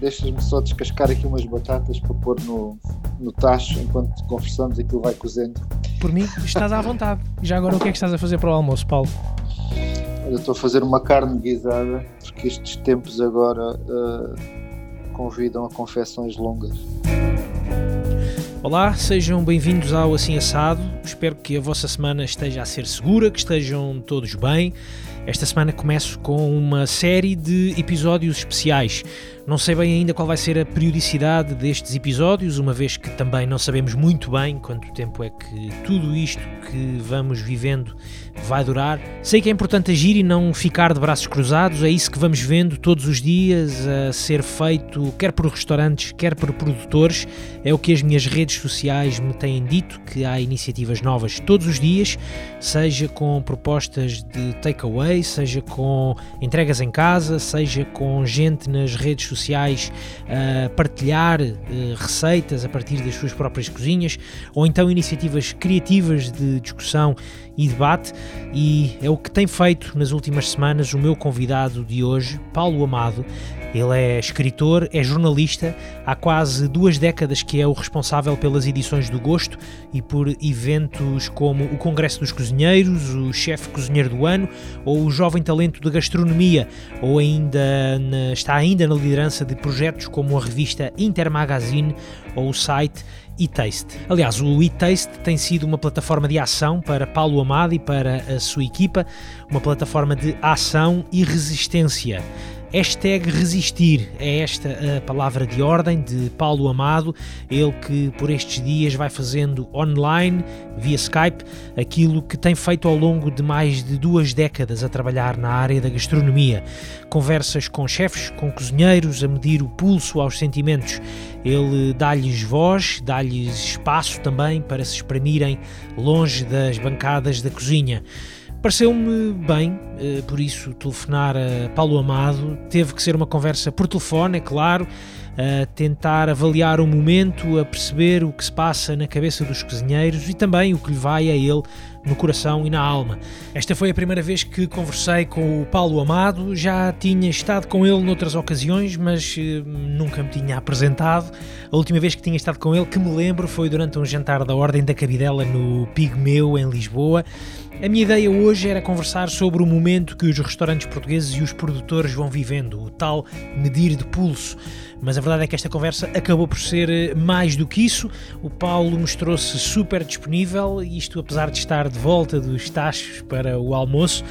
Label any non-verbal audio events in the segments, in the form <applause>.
deixas-me só descascar aqui umas batatas para pôr no, no tacho enquanto conversamos aquilo vai cozendo. Por mim, estás à vontade. Já agora o que é que estás a fazer para o almoço, Paulo? Eu estou a fazer uma carne guisada porque estes tempos agora uh, convidam a confecções longas. Olá, sejam bem-vindos ao Assim Assado. Espero que a vossa semana esteja a ser segura, que estejam todos bem. Esta semana começo com uma série de episódios especiais. Não sei bem ainda qual vai ser a periodicidade destes episódios, uma vez que também não sabemos muito bem quanto tempo é que tudo isto que vamos vivendo vai durar. Sei que é importante agir e não ficar de braços cruzados, é isso que vamos vendo todos os dias a ser feito, quer por restaurantes, quer por produtores. É o que as minhas redes sociais me têm dito, que há iniciativas novas todos os dias, seja com propostas de takeaway, seja com entregas em casa, seja com gente nas redes sociais sociais a partilhar uh, receitas a partir das suas próprias cozinhas, ou então iniciativas criativas de discussão e debate, e é o que tem feito nas últimas semanas o meu convidado de hoje, Paulo Amado, ele é escritor, é jornalista, há quase duas décadas que é o responsável pelas edições do Gosto e por eventos como o Congresso dos Cozinheiros, o Chefe Cozinheiro do Ano ou o Jovem Talento de Gastronomia, ou ainda na, está ainda na liderança de projetos como a revista Intermagazine ou o site eTaste. Aliás, o eTaste tem sido uma plataforma de ação para Paulo Amado e para a sua equipa, uma plataforma de ação e resistência. Hashtag resistir é esta a palavra de ordem de Paulo Amado, ele que por estes dias vai fazendo online, via Skype, aquilo que tem feito ao longo de mais de duas décadas a trabalhar na área da gastronomia. Conversas com chefes, com cozinheiros, a medir o pulso aos sentimentos. Ele dá-lhes voz, dá-lhes espaço também para se exprimirem longe das bancadas da cozinha. Pareceu-me bem, eh, por isso, telefonar a Paulo Amado. Teve que ser uma conversa por telefone, é claro, a tentar avaliar o momento, a perceber o que se passa na cabeça dos cozinheiros e também o que lhe vai a ele no coração e na alma. Esta foi a primeira vez que conversei com o Paulo Amado, já tinha estado com ele noutras ocasiões, mas eh, nunca me tinha apresentado. A última vez que tinha estado com ele, que me lembro, foi durante um jantar da Ordem da Cabidela no Pigmeu, em Lisboa. A minha ideia hoje era conversar sobre o momento que os restaurantes portugueses e os produtores vão vivendo, o tal medir de pulso. Mas a verdade é que esta conversa acabou por ser eh, mais do que isso. O Paulo mostrou-se super disponível, isto apesar de estar de volta dos tachos para o almoço,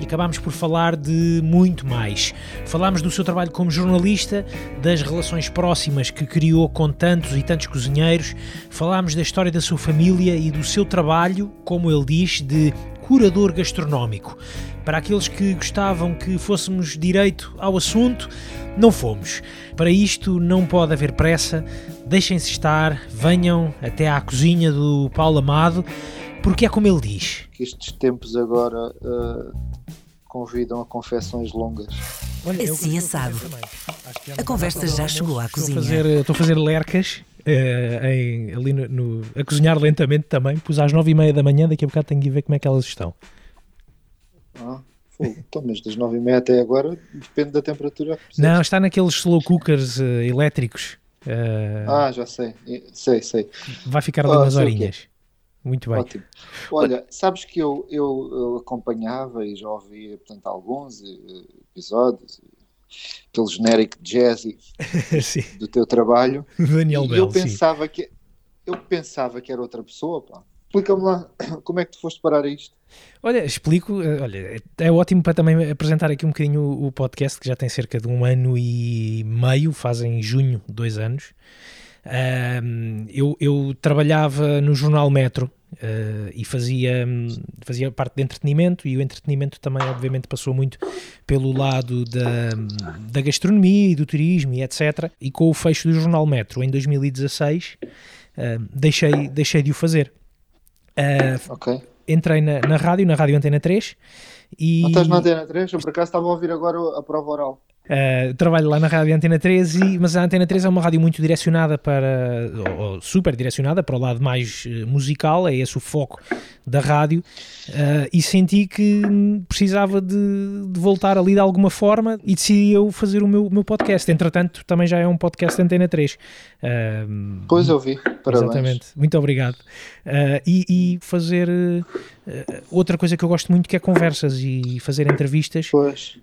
e acabámos por falar de muito mais. Falámos do seu trabalho como jornalista, das relações próximas que criou com tantos e tantos cozinheiros, falámos da história da sua família e do seu trabalho, como ele diz, de curador gastronómico. Para aqueles que gostavam que fôssemos direito ao assunto, não fomos. Para isto não pode haver pressa, deixem-se estar, venham até à cozinha do Paulo Amado, porque é como ele diz. Que estes tempos agora uh, convidam a confecções longas. Olha, assim assado. A conversa já chegou à cozinha. Estou a fazer, estou a fazer lercas Uh, em, ali no, no, a cozinhar lentamente também. Pus às nove e meia da manhã, daqui a bocado tenho que ver como é que elas estão. Ah, então, mas das nove e meia até agora depende da temperatura. Não, está naqueles slow cookers uh, elétricos. Uh, ah, já sei, sei, sei. Vai ficar ali ah, umas horinhas. Muito bem. Ótimo. Olha, sabes que eu, eu, eu acompanhava e já ouvi portanto, alguns episódios aquele genérico jazzy <laughs> do teu trabalho. Daniel e Bell, eu pensava sim. que eu pensava que era outra pessoa, pá. Explica-me lá <coughs> como é que tu foste parar a isto. Olha, explico, eh, olha, é ótimo para também apresentar aqui um bocadinho o podcast, que já tem cerca de um ano e meio, fazem junho, dois anos. Um, eu, eu trabalhava no jornal Metro, Uh, e fazia, fazia parte de entretenimento e o entretenimento também obviamente passou muito pelo lado da, da gastronomia e do turismo e etc. E com o fecho do Jornal Metro em 2016 uh, eh, deixei, deixei de o fazer. Uh. Entrei na, na rádio, na Rádio Antena 3 e... Não estás na Antena 3? Eu por acaso estava a ouvir agora a prova oral. Uh, trabalho lá na rádio Antena 13, mas a Antena 13 é uma rádio muito direcionada para, ou, ou super direcionada para o lado mais uh, musical, é esse o foco da rádio, uh, e senti que precisava de, de, voltar ali de alguma forma e decidi eu fazer o meu, meu podcast. Entretanto, também já é um podcast Antena 3. pois eu vi, parabéns. Exatamente, muito obrigado. E, e, fazer outra coisa que eu gosto muito que é conversas e fazer entrevistas. Pois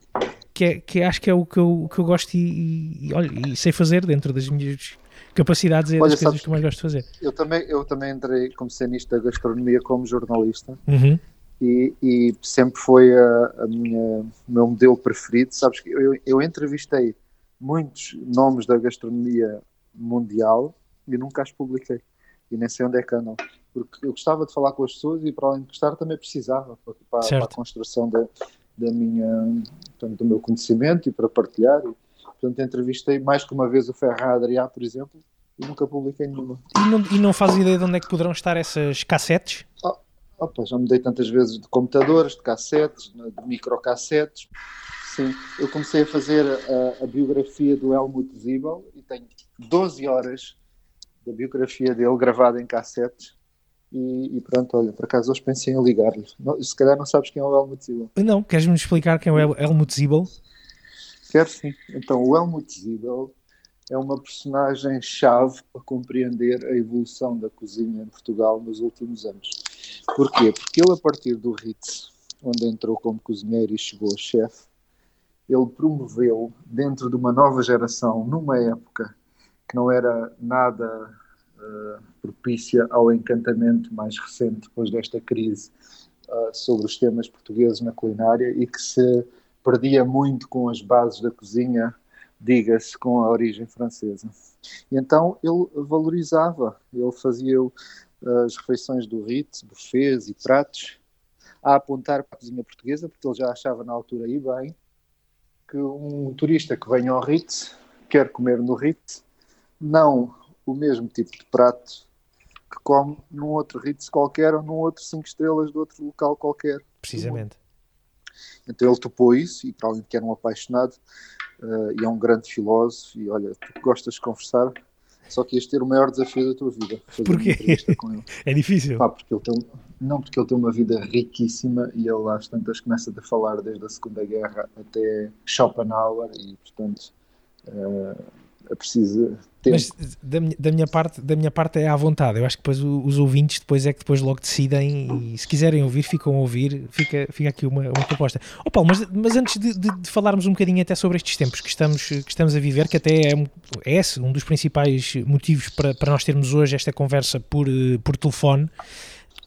que, é, que acho que é o que eu, que eu gosto e, e, olha, e sei fazer dentro das minhas capacidades e das coisas que eu mais gosto de fazer. Eu também, eu também entrei, comecei nisto da gastronomia como jornalista uhum. e, e, sempre foi a, a minha, o meu modelo preferido. Sabes que eu, eu entrevistei muitos nomes da gastronomia mundial e nunca as publiquei. E nem sei onde é que andam. Porque eu gostava de falar com as pessoas e, para além de gostar, também precisava para, para a construção da, da minha, portanto, do meu conhecimento e para partilhar. Portanto, entrevistei mais que uma vez o Ferran Adrià, por exemplo, e nunca publiquei nenhuma. E não, e não faz ideia de onde é que poderão estar essas cassetes? Oh, opa, já mudei tantas vezes de computadores, de cassetes, de microcassetes. Sim, eu comecei a fazer a, a biografia do Helmut Zibel e tenho 12 horas da biografia dele gravada em cassetes e, e, pronto, olha, por acaso hoje pensei em ligar-lhe. Se calhar não sabes quem é o Helmut Zibel. Não, queres-me explicar quem é o Helmut Zibel? Quero sim. Então, o Helmut Zibel é uma personagem-chave para compreender a evolução da cozinha em Portugal nos últimos anos. Porquê? Porque ele, a partir do Ritz, onde entrou como cozinheiro e chegou a chefe, ele promoveu, dentro de uma nova geração, numa época que não era nada uh, propícia ao encantamento mais recente depois desta crise uh, sobre os temas portugueses na culinária e que se perdia muito com as bases da cozinha, diga-se, com a origem francesa. E então ele valorizava, ele fazia uh, as refeições do Ritz, buffets e pratos, a apontar para a cozinha portuguesa, porque ele já achava na altura aí bem que um turista que venha ao Ritz quer comer no Ritz, não o mesmo tipo de prato que come num outro Ritz qualquer ou num outro 5 estrelas de outro local qualquer. Precisamente. Então ele topou isso e para além de que era um apaixonado uh, e é um grande filósofo e olha, tu gostas de conversar, só que ias ter o maior desafio da tua vida. Porquê? <laughs> é difícil. Pá, porque ele tem, não, porque ele tem uma vida riquíssima e ele às tantas começa a falar desde a Segunda Guerra até Schopenhauer e portanto uh, é preciso ter. Mas da minha, da minha, parte, da minha parte é à vontade. Eu acho que depois os ouvintes depois é que depois logo decidem e se quiserem ouvir, ficam a ouvir. Fica, fica aqui uma, uma proposta. Oh Paulo, mas, mas antes de, de, de, falarmos um bocadinho até sobre estes tempos que estamos, que estamos a viver, que até é, é esse um dos principais motivos para, para nós termos hoje esta conversa por, por telefone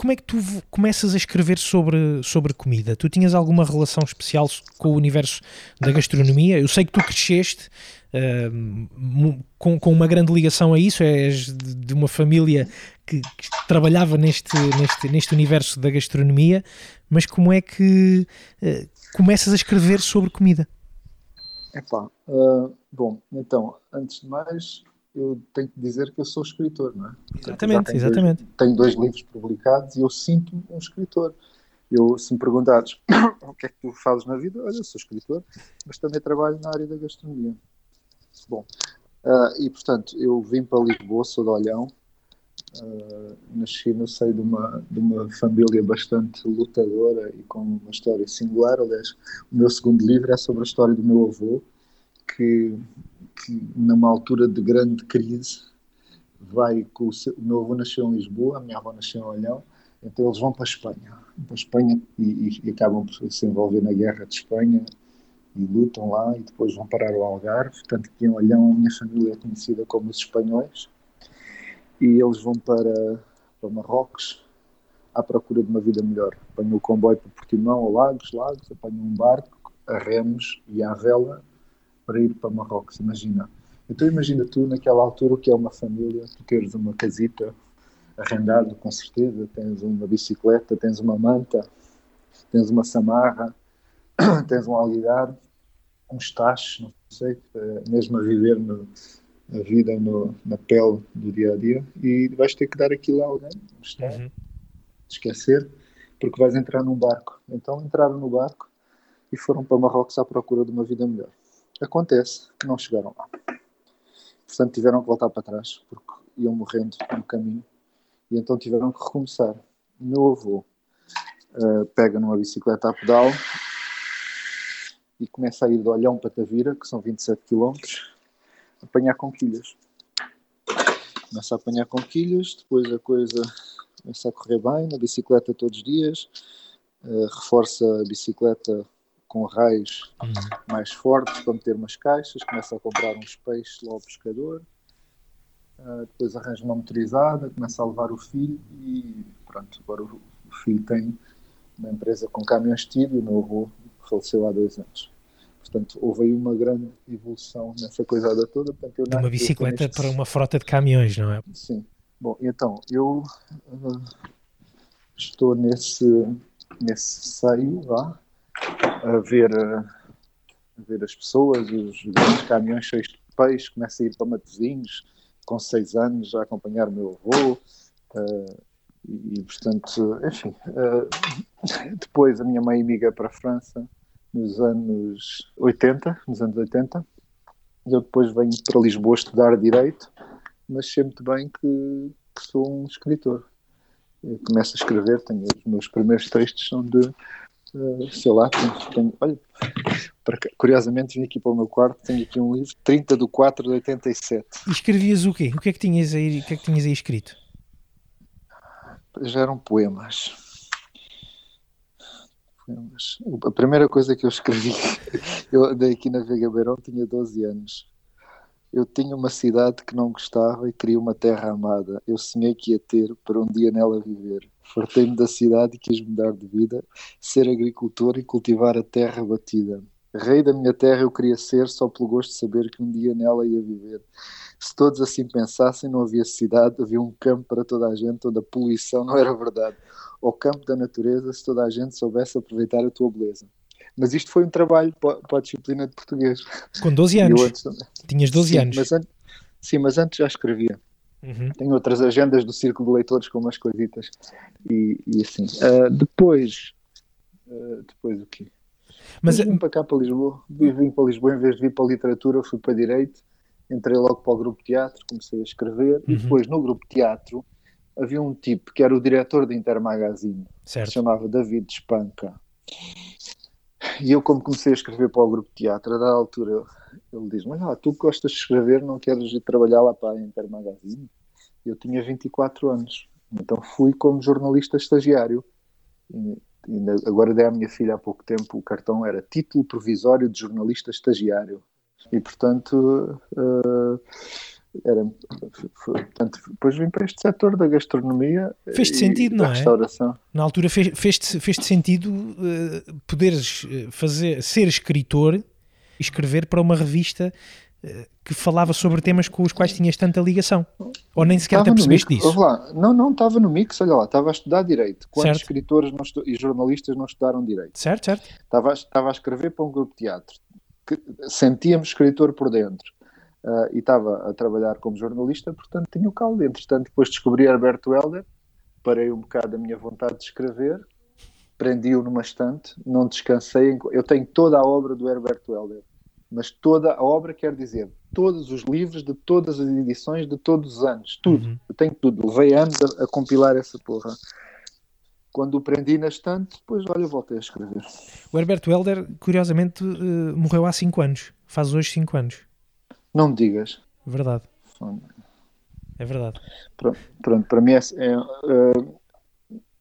como é que tu começas a escrever sobre, sobre comida? Tu tinhas alguma relação especial com o universo da gastronomia? Eu sei que tu cresceste uh, com, com uma grande ligação a isso, és de, uma família que, que, trabalhava neste, neste, neste universo da gastronomia, mas como é que uh, começas a escrever sobre comida? Epá, uh, bom, então, antes de mais, eu tenho que dizer que eu sou escritor, não é? Exatamente, tenho exatamente. Dois, tenho dois livros publicados e eu sinto um escritor. Eu, se me perguntares <coughs> o que é que tu fazes na vida, olha, eu sou escritor, mas também trabalho na área da gastronomia. Bom, uh, e portanto, eu vim para Lisboa, sou de Olhão, uh, nasci no seio de uma, de uma família bastante lutadora e com uma história singular. Aliás, o meu segundo livro é sobre a história do meu avô, que que numa altura de grande crise vai com o, seu, o meu avô nasceu em Lisboa, a minha avó nasceu em Olhão, então eles vão para a Espanha, para a Espanha e, e, acabam por se envolver na guerra de Espanha e lutam lá e depois vão parar ao Algarve, tanto que em Olhão a minha família é conhecida como os espanhóis e eles vão para, para Marrocos à procura de uma vida melhor. Apanham o comboio para Portimão ou Lagos, Lagos, apanham um barco a remos e à vela para ir para Marrocos, imagina. Então imagina tu naquela altura o que é uma família, tu teres uma casita arrendada, com certeza, tens uma bicicleta, tens uma manta, tens uma samarra, <coughs> tens um alguidar, uns tachos, não sei, eh, mesmo a viver no, a vida no, na pele do dia a dia e vais ter que dar aquilo a alguém, uhum. esquecer, porque vais entrar num barco. Então entraram no barco e foram para Marrocos à procura de uma vida melhor. Acontece que não chegaram lá. Portanto, tiveram que voltar para trás, porque iam morrendo no caminho. E então tiveram que recomeçar. O meu avô uh, pega numa bicicleta a pedal e começa a ir de Olhão para Tavira, que são 27 km, apanhar conquilhas. Começa a apanhar conquilhas, depois a coisa começa a correr bem, na bicicleta todos os dias, uh, reforça a bicicleta com raios uhum. mais fortes para meter umas caixas, começa a comprar uns peixes lá ao pescador, uh, depois arranja uma motorizada, começa a levar o filho e pronto, agora o, o filho tem uma empresa com caminhões tiro e o meu avô faleceu há dois anos. Portanto, houve aí uma grande evolução nessa coisada toda. Portanto, eu de uma bicicleta para uma frota de caminhões, não é? Sim. Bom, então, eu uh, estou nesse, nesse seio lá, a ver, a ver as pessoas, os grandes caminhões cheios de peixe, começo a ir para Matosinhos, com seis anos, a acompanhar o meu avô, uh, e, portanto, enfim, uh, <laughs> depois a minha mãe emigra para a França nos anos 80, nos anos 80, e eu depois venho para Lisboa estudar Direito, mas sei muito bem que, que sou um escritor. Eu começo a escrever, tenho os meus primeiros textos são de sei lá, tenho, tenho, olha, para, curiosamente vim aqui para o meu quarto, tenho aqui um livro, 30 de 4 de 87. E escrevias o quê? O que é que tinhas aí, o que é que tinhas aí escrito? Já eram poemas. poemas. A primeira coisa que eu escrevi, <laughs> eu andei aqui na Vega Beirão, tinha 12 anos. Eu tinha uma cidade que não gostava e queria uma terra amada. Eu sonhei que ia ter para um dia nela viver. Fartei-me da cidade e quis mudar de vida, ser agricultor e cultivar a terra batida. Rei da minha terra eu queria ser só pelo gosto de saber que um dia nela ia viver. Se todos assim pensassem, não havia cidade, havia um campo para toda a gente onde a poluição não era verdade. O campo da natureza, se toda a gente soubesse aproveitar a tua beleza. Mas isto foi um trabalho para a disciplina de português. Com 12 anos? Antes, Tinhas 12 sim, anos? Mas an... Sim, mas antes já escrevia. Uhum. Tenho outras agendas do Círculo de Leitores com umas coisitas. E, e assim. Uh, depois. Uh, depois o quê? Mas vim para cá para Lisboa. Vim para Lisboa em vez de vir para a literatura, fui para Direito. Entrei logo para o grupo teatro, comecei a escrever. Uhum. E depois no grupo teatro havia um tipo que era o diretor da Intermagazine. Certo. Se chamava David Espanca. E eu, como comecei a escrever para o grupo de teatro, a da altura, ele diz-me: Olha, tu gostas de escrever, não queres ir trabalhar lá para a Inter Magazine? Eu tinha 24 anos, então fui como jornalista estagiário. E, e agora dei à minha filha há pouco tempo o cartão, era título provisório de jornalista estagiário. E portanto. Uh, era, portanto, depois vim para este setor da gastronomia fez-te sentido, não é? restauração. Na altura fez-te fez fez sentido uh, poderes eh, fazer, ser escritor escrever para uma revista uh, que falava sobre temas com os quais tinhas tanta ligação. Ou nem sequer estava te apercebeste disso? Lá. Não, não, estava no mix, olha lá, estava a estudar Direito. Quantos certo. escritores e jornalistas não estudaram Direito? Certo, certo. Estava, estava a escrever para um grupo de teatro. Sentíamos escritor por dentro uh, e estava a trabalhar como jornalista, portanto tinha o caldo. Entretanto, depois descobri Alberto Helder, parei um bocado a minha vontade de escrever, prendi-o numa estante, não descansei. Eu tenho toda a obra do Herberto Helder, mas toda a obra quer dizer todos os livros de todas as edições de todos os anos, tudo. Uhum. Eu tenho tudo. Levei anos a, a, compilar essa porra. Quando o prendi na estante, depois, olha, voltei a escrever. O Herberto Helder, curiosamente, uh, morreu há 5 anos. Faz hoje 5 anos. Não me digas. Verdade. É verdade. Pronto, pronto para mim é, é uh,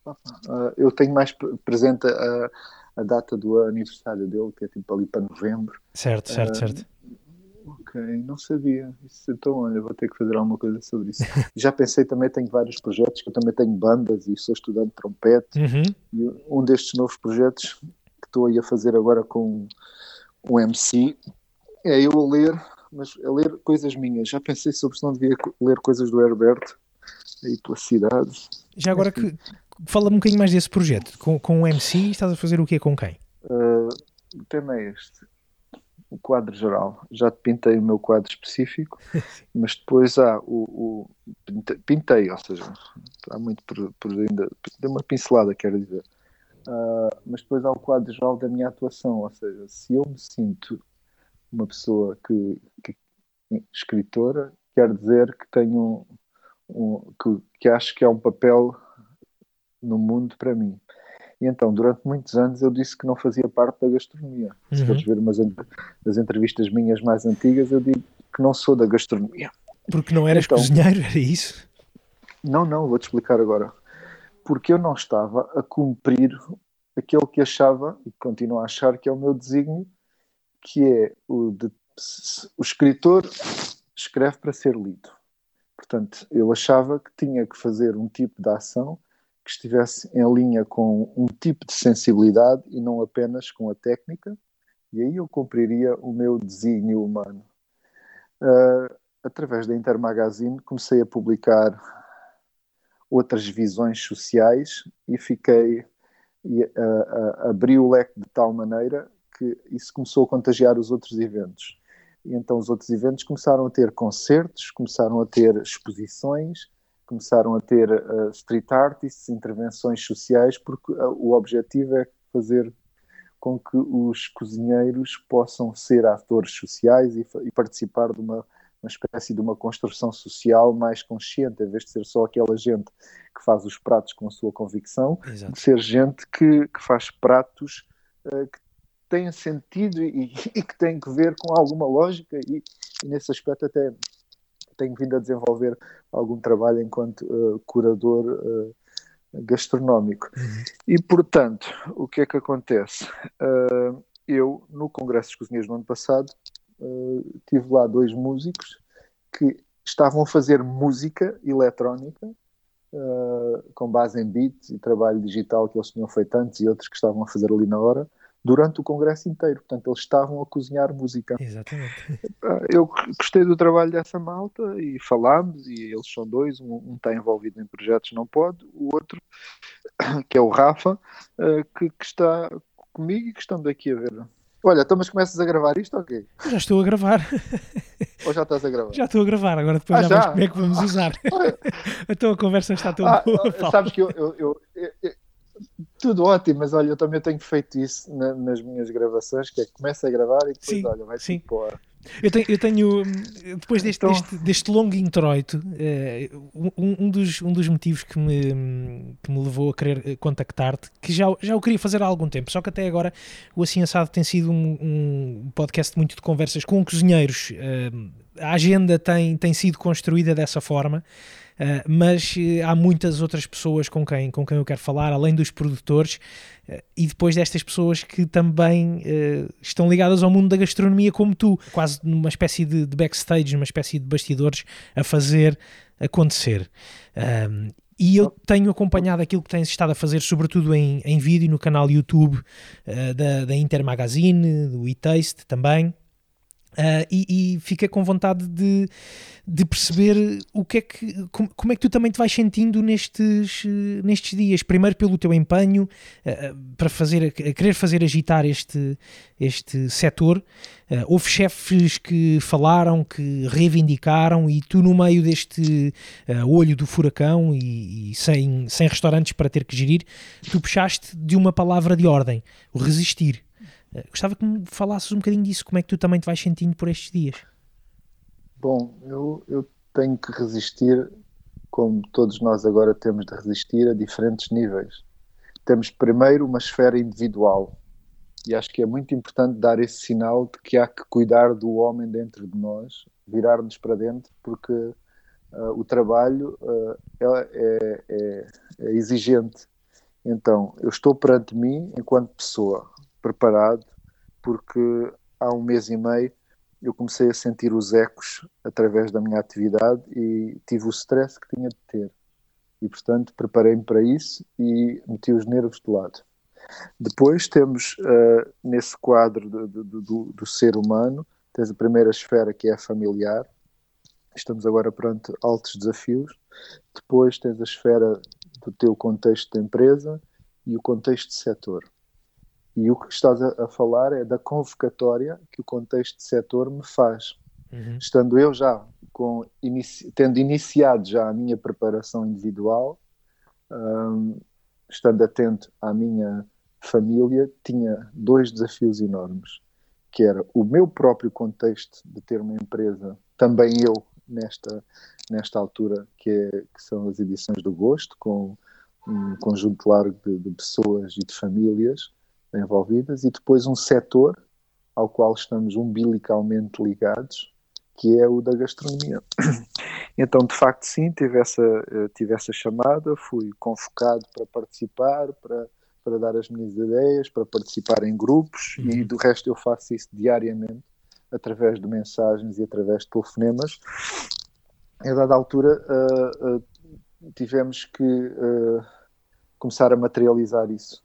uh, eu tenho mais presente a, a, data do aniversário dele, que é tipo ali para novembro. Certo, certo, uh, certo. Ok, não sabia. Isso, então, olha, vou ter que fazer alguma coisa sobre isso. <laughs> Já pensei também, tenho vários projetos, que eu também tenho bandas e sou estudante de trompete. Uhum. E um destes novos projetos que estou aí a fazer agora com um MC é eu a ler mas a ler coisas minhas. Já pensei sobre se não devia ler coisas do Herberto aí pela cidade. Já agora que fala-me um bocadinho mais desse projeto. Com, com o MC estás a fazer o quê com quem? Uh, o tema é este. O quadro geral. Já te pintei o meu quadro específico, <laughs> mas depois há o, o pintei, ou seja, há muito por, por ainda. Dei uma pincelada, quero dizer. Uh, mas depois há o quadro geral da minha atuação, ou seja, se eu me sinto uma pessoa que, que escritora, quer dizer que tenho um, que, que acho que é um papel no mundo para mim. E então, durante muitos anos, eu disse que não fazia parte da gastronomia. Uhum. Se fores ver umas das entrevistas minhas mais antigas, eu digo que não sou da gastronomia. Porque não eras então, cozinheiro, era isso? Não, não, vou-te explicar agora. Porque eu não estava a cumprir aquele que achava, e continuo a achar que é o meu desígnio, que é o de o escritor escreve para ser lido. Portanto, eu achava que tinha que fazer um tipo de ação que estivesse em linha com um tipo de sensibilidade e não apenas com a técnica, e aí eu cumpriria o meu desígnio humano. Uh, através da Intermagazine comecei a publicar outras visões sociais e fiquei e uh, uh, abri o leque de tal maneira que isso começou a contagiar os outros eventos. E então os outros eventos começaram a ter concertos, começaram a ter exposições, começaram a ter uh, street artists, intervenções sociais, porque uh, o objetivo é fazer com que os cozinheiros possam ser atores sociais e, e participar de uma, uma, espécie de uma construção social mais consciente, em vez de ser só aquela gente que faz os pratos com a sua convicção, Exato. de ser gente que, que faz pratos uh, que tenha sentido e, <laughs> e, que tem que ver com alguma lógica e, e, nesse aspecto até tenho vindo a desenvolver algum trabalho enquanto uh, curador uh, gastronómico. Uhum. E, portanto, o que é que acontece? Uh, eu, no Congresso dos Cozinheiros no ano passado, tive lá dois músicos que estavam a fazer música eletrónica com base em beats e trabalho digital que eles tinham feito antes e outros que estavam a fazer ali na hora durante o congresso inteiro. Portanto, eles estavam a cozinhar música. Exatamente. Eu gostei do trabalho dessa malta e falámos, e eles são dois, um, um está envolvido em projetos, não pode, o outro, <coughs> que é o Rafa, eh, que, que está comigo e que estamos aqui a ver. Olha, então mas começas a gravar isto ou okay? Já estou a gravar. <laughs> Ou já estás a gravar? Já estou a gravar, agora depois ah, já, já? como é que vamos usar. <laughs> então a conversa está toda ah, boa. Sabes que eu, eu, eu, eu tudo ótimo, mas olha, eu também tenho feito isso na, nas minhas gravações, que é que começa a gravar e depois, sim, olha, vai sim. Pôr. Eu tenho, eu tenho, depois deste, então... deste, deste, longo introito, eh, um, um, dos, um dos motivos que me, que me levou a querer contactar-te, que já, já o queria fazer há algum tempo, só que até agora o Assim Assado tem sido um, um podcast muito de conversas com cozinheiros. Eh, a agenda tem, tem sido construída dessa forma. Uh, mas uh, há muitas outras pessoas com quem, com quem eu quero falar, além dos produtores, uh, e depois destas pessoas que também estão ligadas ao mundo da gastronomia, como tu, quase numa espécie de, de backstage, numa espécie de bastidores a fazer acontecer. e eu tenho acompanhado aquilo que tens estado a fazer, sobretudo em, em vídeo no canal YouTube da, da Inter Magazine, do e-Taste também. Uh, e, e, fica com vontade de, de perceber o que é que como, como, é que tu também te vais sentindo nestes, nestes dias. Primeiro pelo teu empenho uh, para fazer, querer fazer agitar este, este setor. Uh, houve chefes que falaram, que reivindicaram, e tu, no meio deste olho do furacão e, e, sem, sem restaurantes para ter que gerir, tu puxaste de uma palavra de ordem: o resistir. Eh, gostava que me falasses um bocadinho disso, como é que tu também te vais sentindo por estes dias? Bom, eu, eu tenho que resistir, como todos nós agora temos de resistir, a diferentes níveis. Temos primeiro uma esfera individual, e acho que é muito importante dar esse sinal de que há que cuidar do homem dentro de nós, virar-nos para dentro, porque uh, o trabalho uh, é, é, é exigente. Então, eu estou perante mim enquanto pessoa, preparado, porque há um mês e meio eu comecei a sentir os ecos através da minha atividade e tive o stress que tinha de ter. E, portanto, preparei-me para isso e meti os nervos de lado. Depois temos, uh, nesse quadro do, do, do, do, ser humano, tens a primeira esfera que é a familiar. Estamos agora perante altos desafios. Depois tens a esfera do teu contexto de empresa e o contexto de setor. E o que estás a, a, falar é da convocatória que o contexto de setor me faz. Uhum. Estando eu já com inici, tendo iniciado já a minha preparação individual, um, estando atento à minha família, tinha dois desafios enormes, que era o meu próprio contexto de ter uma empresa, também eu nesta, nesta altura, que, é, que são as edições do Gosto, com um conjunto largo de, de pessoas e de famílias envolvidas, e depois um setor ao qual estamos umbilicalmente ligados, que é o da gastronomia. <coughs> Então, de facto, sim, tive essa, eh, tive essa chamada, fui convocado para participar, para, para dar as minhas ideias, para participar em grupos, uhum. e do resto eu faço isso diariamente, através de mensagens e através de telefonemas. A dada altura, uh, uh, tivemos que uh, começar a materializar isso.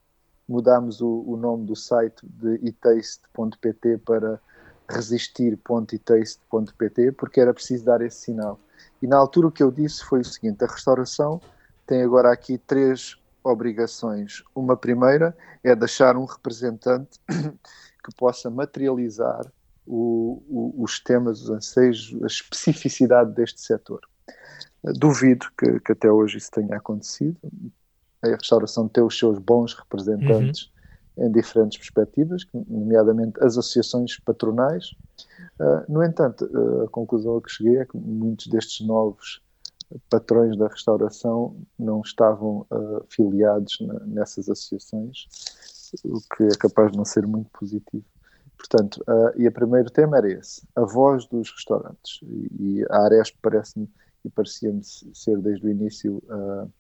Mudámos o, o nome do site de itaste.pt para resistir.itaste.pt porque era preciso dar esse sinal. E na altura o que eu disse foi o seguinte: a restauração tem agora aqui três obrigações. Uma primeira é deixar um representante <coughs> que possa materializar o, o, os temas, os anseios, a especificidade deste setor. Duvido que, que, até hoje isso tenha acontecido. A restauração tem os seus bons representantes uhum. em diferentes perspectivas, nomeadamente as associações patronais. Uh, no entanto, uh, a conclusão a que cheguei é que muitos destes novos patrões da restauração não estavam uh, filiados na, nessas associações, o que é capaz de não ser muito positivo. Portanto, uh, e o primeiro tema era esse, a voz dos restaurantes. E, e a Aresp parece-me e parecia-me ser desde o início uh,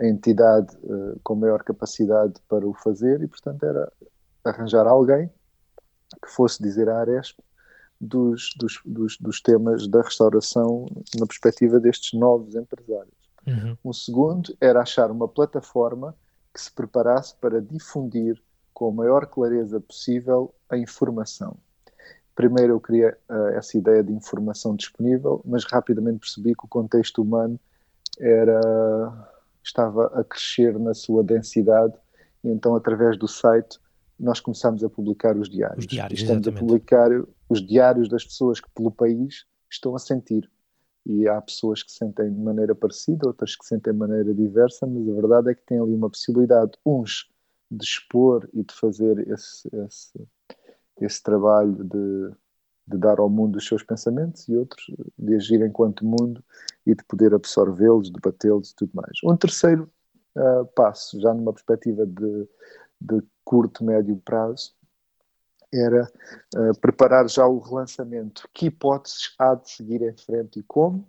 a entidade uh, com maior capacidade para o fazer e, portanto, era arranjar alguém que fosse dizer à Aresp dos, dos, dos, dos temas da restauração na perspectiva destes novos empresários. Uhum. Um segundo era achar uma plataforma que se preparasse para difundir com a maior clareza possível a informação. Primeiro eu queria uh, essa ideia de informação disponível, mas rapidamente percebi que o contexto humano era estava a crescer na sua densidade e então através do site nós começamos a publicar os diários. Os diários Estamos exatamente. a publicar os diários das pessoas que pelo país estão a sentir. E há pessoas que sentem de maneira parecida, outras que sentem de maneira diversa, mas a verdade é que tem ali uma possibilidade, uns de expor e de fazer esse, esse, esse trabalho de, de dar ao mundo os seus pensamentos e outros de agir enquanto mundo e de poder absorvê-los, debatê-los e tudo mais. Um terceiro uh, passo, já numa perspectiva de, de curto, médio prazo, era uh, preparar já o relançamento. Que hipóteses há de seguir em frente e como?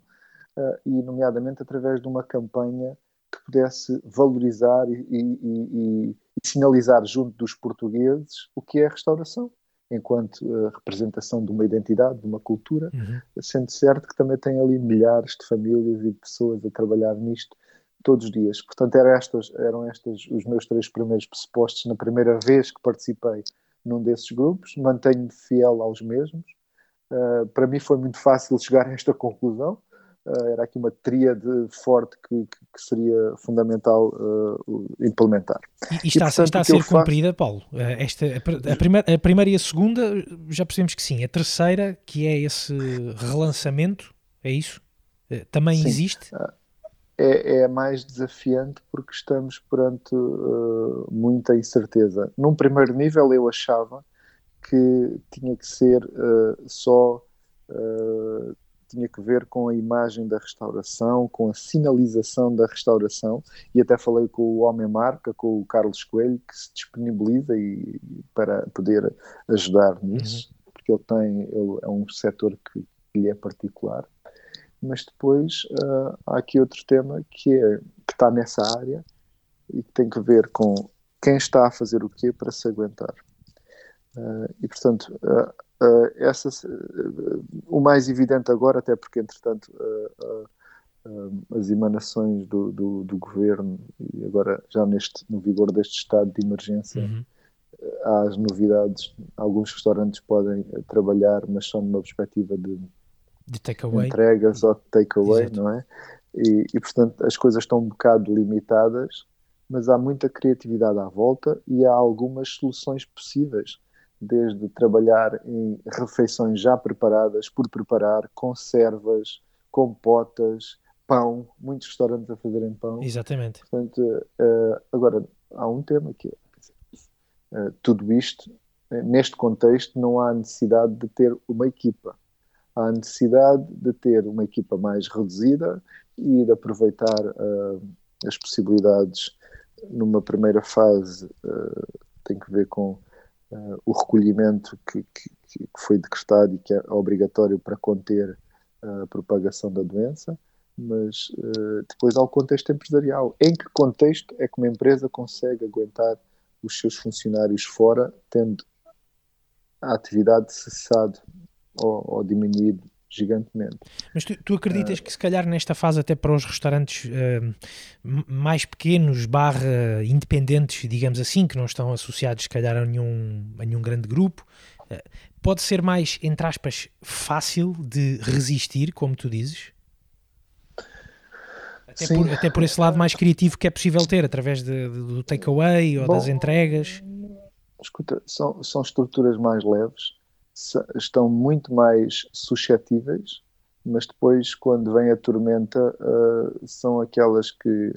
Uh, e, nomeadamente, através de uma campanha que pudesse valorizar e, e, e, e sinalizar junto dos portugueses o que é a restauração, enquanto uh, representação de uma identidade, de uma cultura, uhum. sendo certo que também tem ali milhares de famílias e de pessoas a trabalhar nisto todos os dias. Portanto, eram estas, eram estas os meus três primeiros pressupostos na primeira vez que participei num desses grupos, mantenho-me fiel aos mesmos. Uh, para mim foi muito fácil chegar a esta conclusão, era aqui uma tríade forte que, que, seria fundamental uh, implementar. E, está, e, portanto, está a ser cumprida, faço... Paulo? Eh, esta, a, a, primeira, a primeira e a segunda, já percebemos que sim. A terceira, que é esse relançamento, é isso? Eh, também sim. existe? É, é, mais desafiante porque estamos perante uh, muita incerteza. Num primeiro nível, eu achava que tinha que ser uh, só tinha que ver com a imagem da restauração, com a sinalização da restauração, e até falei com o Homem Marca, com o Carlos Coelho, que se disponibiliza e, para poder ajudar nisso, uhum. porque ele tem, ele é um setor que, que lhe é particular. Mas depois uh, há aqui outro tema que, é, que está nessa área e que tem que ver com quem está a fazer o quê para se aguentar. Uh, e portanto, uh, Uh, essa, uh, o mais evidente agora, até porque, entretanto, uh, as emanações do, do, do, governo e agora já neste, no vigor deste estado de emergência, uhum. há as novidades. Alguns restaurantes podem trabalhar, mas só numa perspectiva de, de entregas ou de takeaway, não é? E, e, portanto, as coisas estão um bocado limitadas, mas há muita criatividade à volta e há algumas soluções possíveis desde trabalhar em refeições já preparadas, por preparar, conservas, compotas, pão, muitos restaurantes a fazerem pão. Exatamente. Portanto, uh, agora, há um tema que é, uh, tudo isto neste contexto, não há necessidade de ter uma equipa. Há necessidade de ter uma equipa mais reduzida e de aproveitar as possibilidades numa primeira fase, tem que ver com uh, o recolhimento que, que, que, foi decretado e que é obrigatório para conter a propagação da doença, mas uh, depois há o contexto empresarial. Em que contexto é que uma empresa consegue aguentar os seus funcionários fora, tendo a atividade cessado ou, ou diminuído gigantemente. Mas tu, tu acreditas uh, que se calhar nesta fase até para os restaurantes uh, mais pequenos, barra independentes, digamos assim, que não estão associados se calhar a nenhum, a nenhum grande grupo, uh, pode ser mais, entre aspas, fácil de resistir, como tu dizes? Até por, até por, esse lado mais criativo que é possível ter, através de, de, do takeaway ou Bom, das entregas. Escuta, são, são estruturas mais leves, estão muito mais suscetíveis, mas depois, quando vem a tormenta, uh, são aquelas que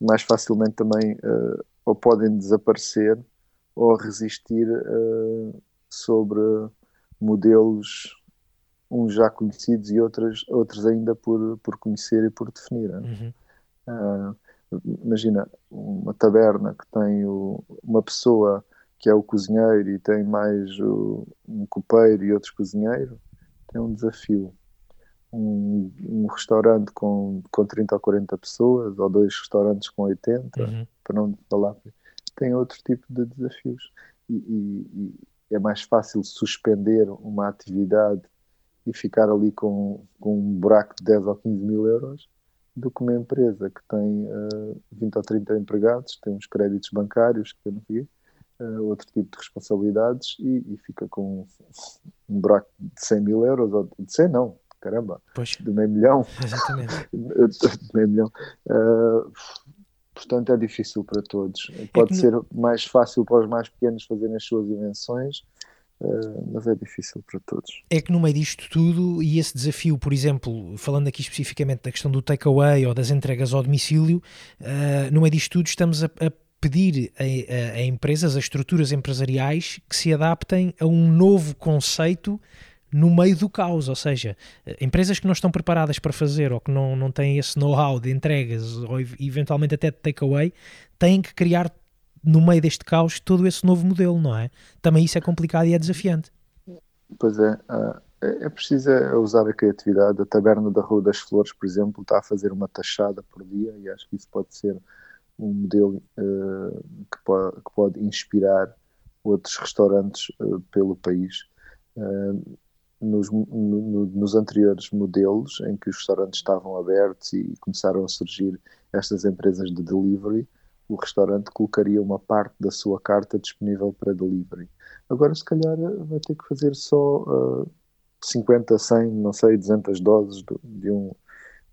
mais facilmente também uh, ou podem desaparecer ou resistir uh, sobre modelos uns já conhecidos e outros, outros ainda por, por conhecer e por definir. Uhum. Uh, imagina uma taberna que tem o, uma pessoa que é o cozinheiro e tem mais o, um copeiro e outros cozinheiros, tem um desafio. Um, um, restaurante com, com 30 ou 40 pessoas, ou dois restaurantes com 80, uhum. para não falar, tem outro tipo de desafios. E, e, e é mais fácil suspender uma atividade e ficar ali com, com um buraco de 10 ou 15 mil euros do que uma empresa que tem uh, eh, 20 ou 30 empregados, tem uns créditos bancários, que não sei, uh, outro tipo de responsabilidades e, e, fica com <laughs> um buraco de 100 mil euros, ou de 100 não, caramba, pois. de meio milhão. Exatamente. <laughs> de meio milhão. Uh, portanto, é difícil para todos. É Pode ser mais fácil para os mais pequenos fazerem as suas invenções, Uh, mas é difícil para todos. É que no meio disto tudo, e esse desafio, por exemplo, falando aqui especificamente da questão do takeaway ou das entregas ao domicílio, uh, no meio disto tudo estamos a, a pedir a, a, a, empresas, a estruturas empresariais que se adaptem a um novo conceito no meio do caos, ou seja, empresas que não estão preparadas para fazer ou que não, não têm esse know-how de entregas ou eventualmente até de takeaway, têm que criar no meio deste caos todo esse novo modelo, não é? Também isso é complicado e é desafiante. Pois é, ah, é, é preciso é usar a criatividade. A Taberna da Rua das Flores, por exemplo, está a fazer uma taxada por dia e acho que isso pode ser um modelo uh, que, pode, que, pode, inspirar outros restaurantes uh, pelo país. Uh, nos, no, nos, anteriores modelos, em que os restaurantes estavam abertos e começaram a surgir estas empresas de delivery, o restaurante colocaria uma parte da sua carta disponível para delivery. Agora, se calhar, vai ter que fazer só uh, 50, 100, não sei, 200 doses de um,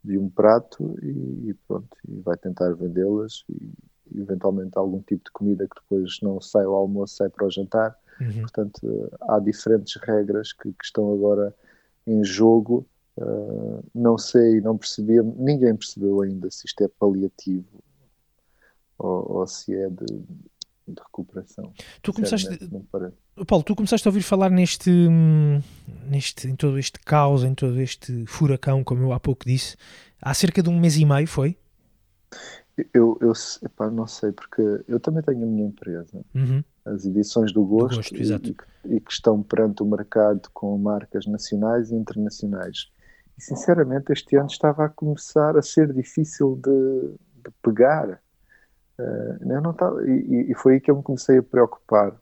de um prato e, e pronto, e vai tentar vendê-las e, eventualmente algum tipo de comida que depois não sai ao almoço, sai para o jantar. Uhum. Portanto, há diferentes regras que, que, estão agora em jogo. Uh, não sei, não percebi, ninguém percebeu ainda se isto é paliativo ou, ou se é de, de recuperação. Tu começaste, Paulo, tu começaste a ouvir falar neste, neste, em todo este caos, em todo este furacão, como eu há pouco disse, há cerca de um mês e meio, foi? Eu, eu epá, não sei, porque eu também tenho a minha empresa, uhum. as edições do Gosto, do gosto e, e, que estão perante o mercado com marcas nacionais e internacionais. E sinceramente, este ano estava a começar a ser difícil de, de pegar eu não tava, e, e, foi aí que eu me comecei a preocupar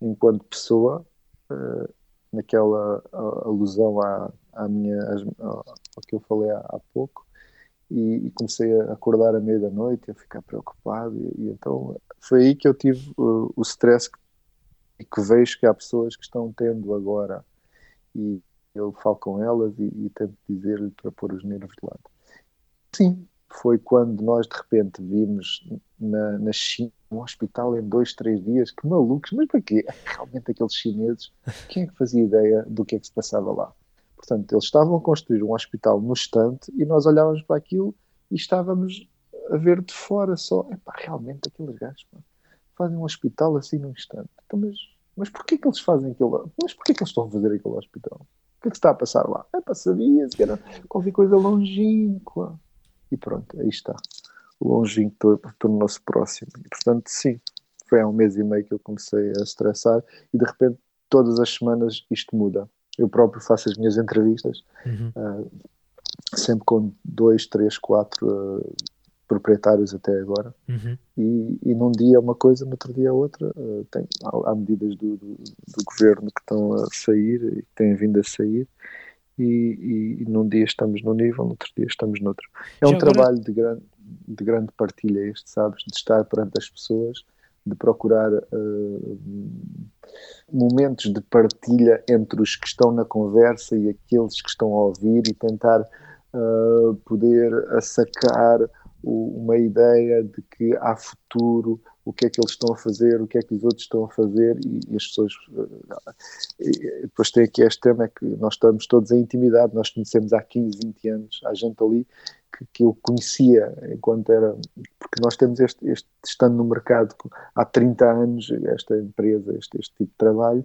enquanto pessoa, uh, naquela alusão à, à minha, ao que eu falei há, há pouco, e, e, comecei a acordar à meia da noite, a ficar preocupado, e, e, então foi aí que eu tive o stress que, que vejo que há pessoas que estão tendo agora, e eu falo com elas e, e tento dizer-lhe para pôr os nervos de lado. Sim, foi quando nós de repente vimos na, na China um hospital em dois, três dias. Que malucos, mas para quê? Realmente aqueles chineses, quem é que fazia ideia do que é que se passava lá? Portanto, eles estavam a construir um hospital no estante e nós olhávamos para aquilo e estávamos a ver de fora só. Epá, realmente aqueles gajos pá, fazem um hospital assim num instante. Então, mas Mas porquê que eles fazem aquilo? Mas porquê que eles estão a fazer aquele hospital? O que é que está a passar lá? É para sabias que era qualquer coisa longínqua. E pronto, aí está. O longínquo tornou-se próximo. E portanto, sim, foi há um mês e meio que eu comecei a estressar e de repente todas as semanas isto muda. Eu próprio faço as minhas entrevistas, uhum. uh, sempre com dois, três, quatro uh, proprietários até agora, uhum. e, e num dia uma coisa, no outro dia outra. Uh, tem, há, há, medidas do, do, do, governo que estão a sair e que têm vindo a sair, e, e, num dia estamos num nível, no outro dia estamos noutro. É Já um agora... trabalho de grande, de grande partilha este, sabes? De estar perante as pessoas de procurar uh, momentos de partilha entre os que estão na conversa e aqueles que estão a ouvir e tentar uh, poder sacar uma ideia de que há futuro, o que é que eles estão a fazer, o que é que os outros estão a fazer e, e as pessoas uh, e depois tem aqui este tema é que nós estamos todos em intimidade, nós conhecemos há 15, 20 anos, há gente ali que, que, eu conhecia enquanto era. Porque nós temos este, este estando no mercado há 30 anos, esta empresa, este, este tipo de trabalho,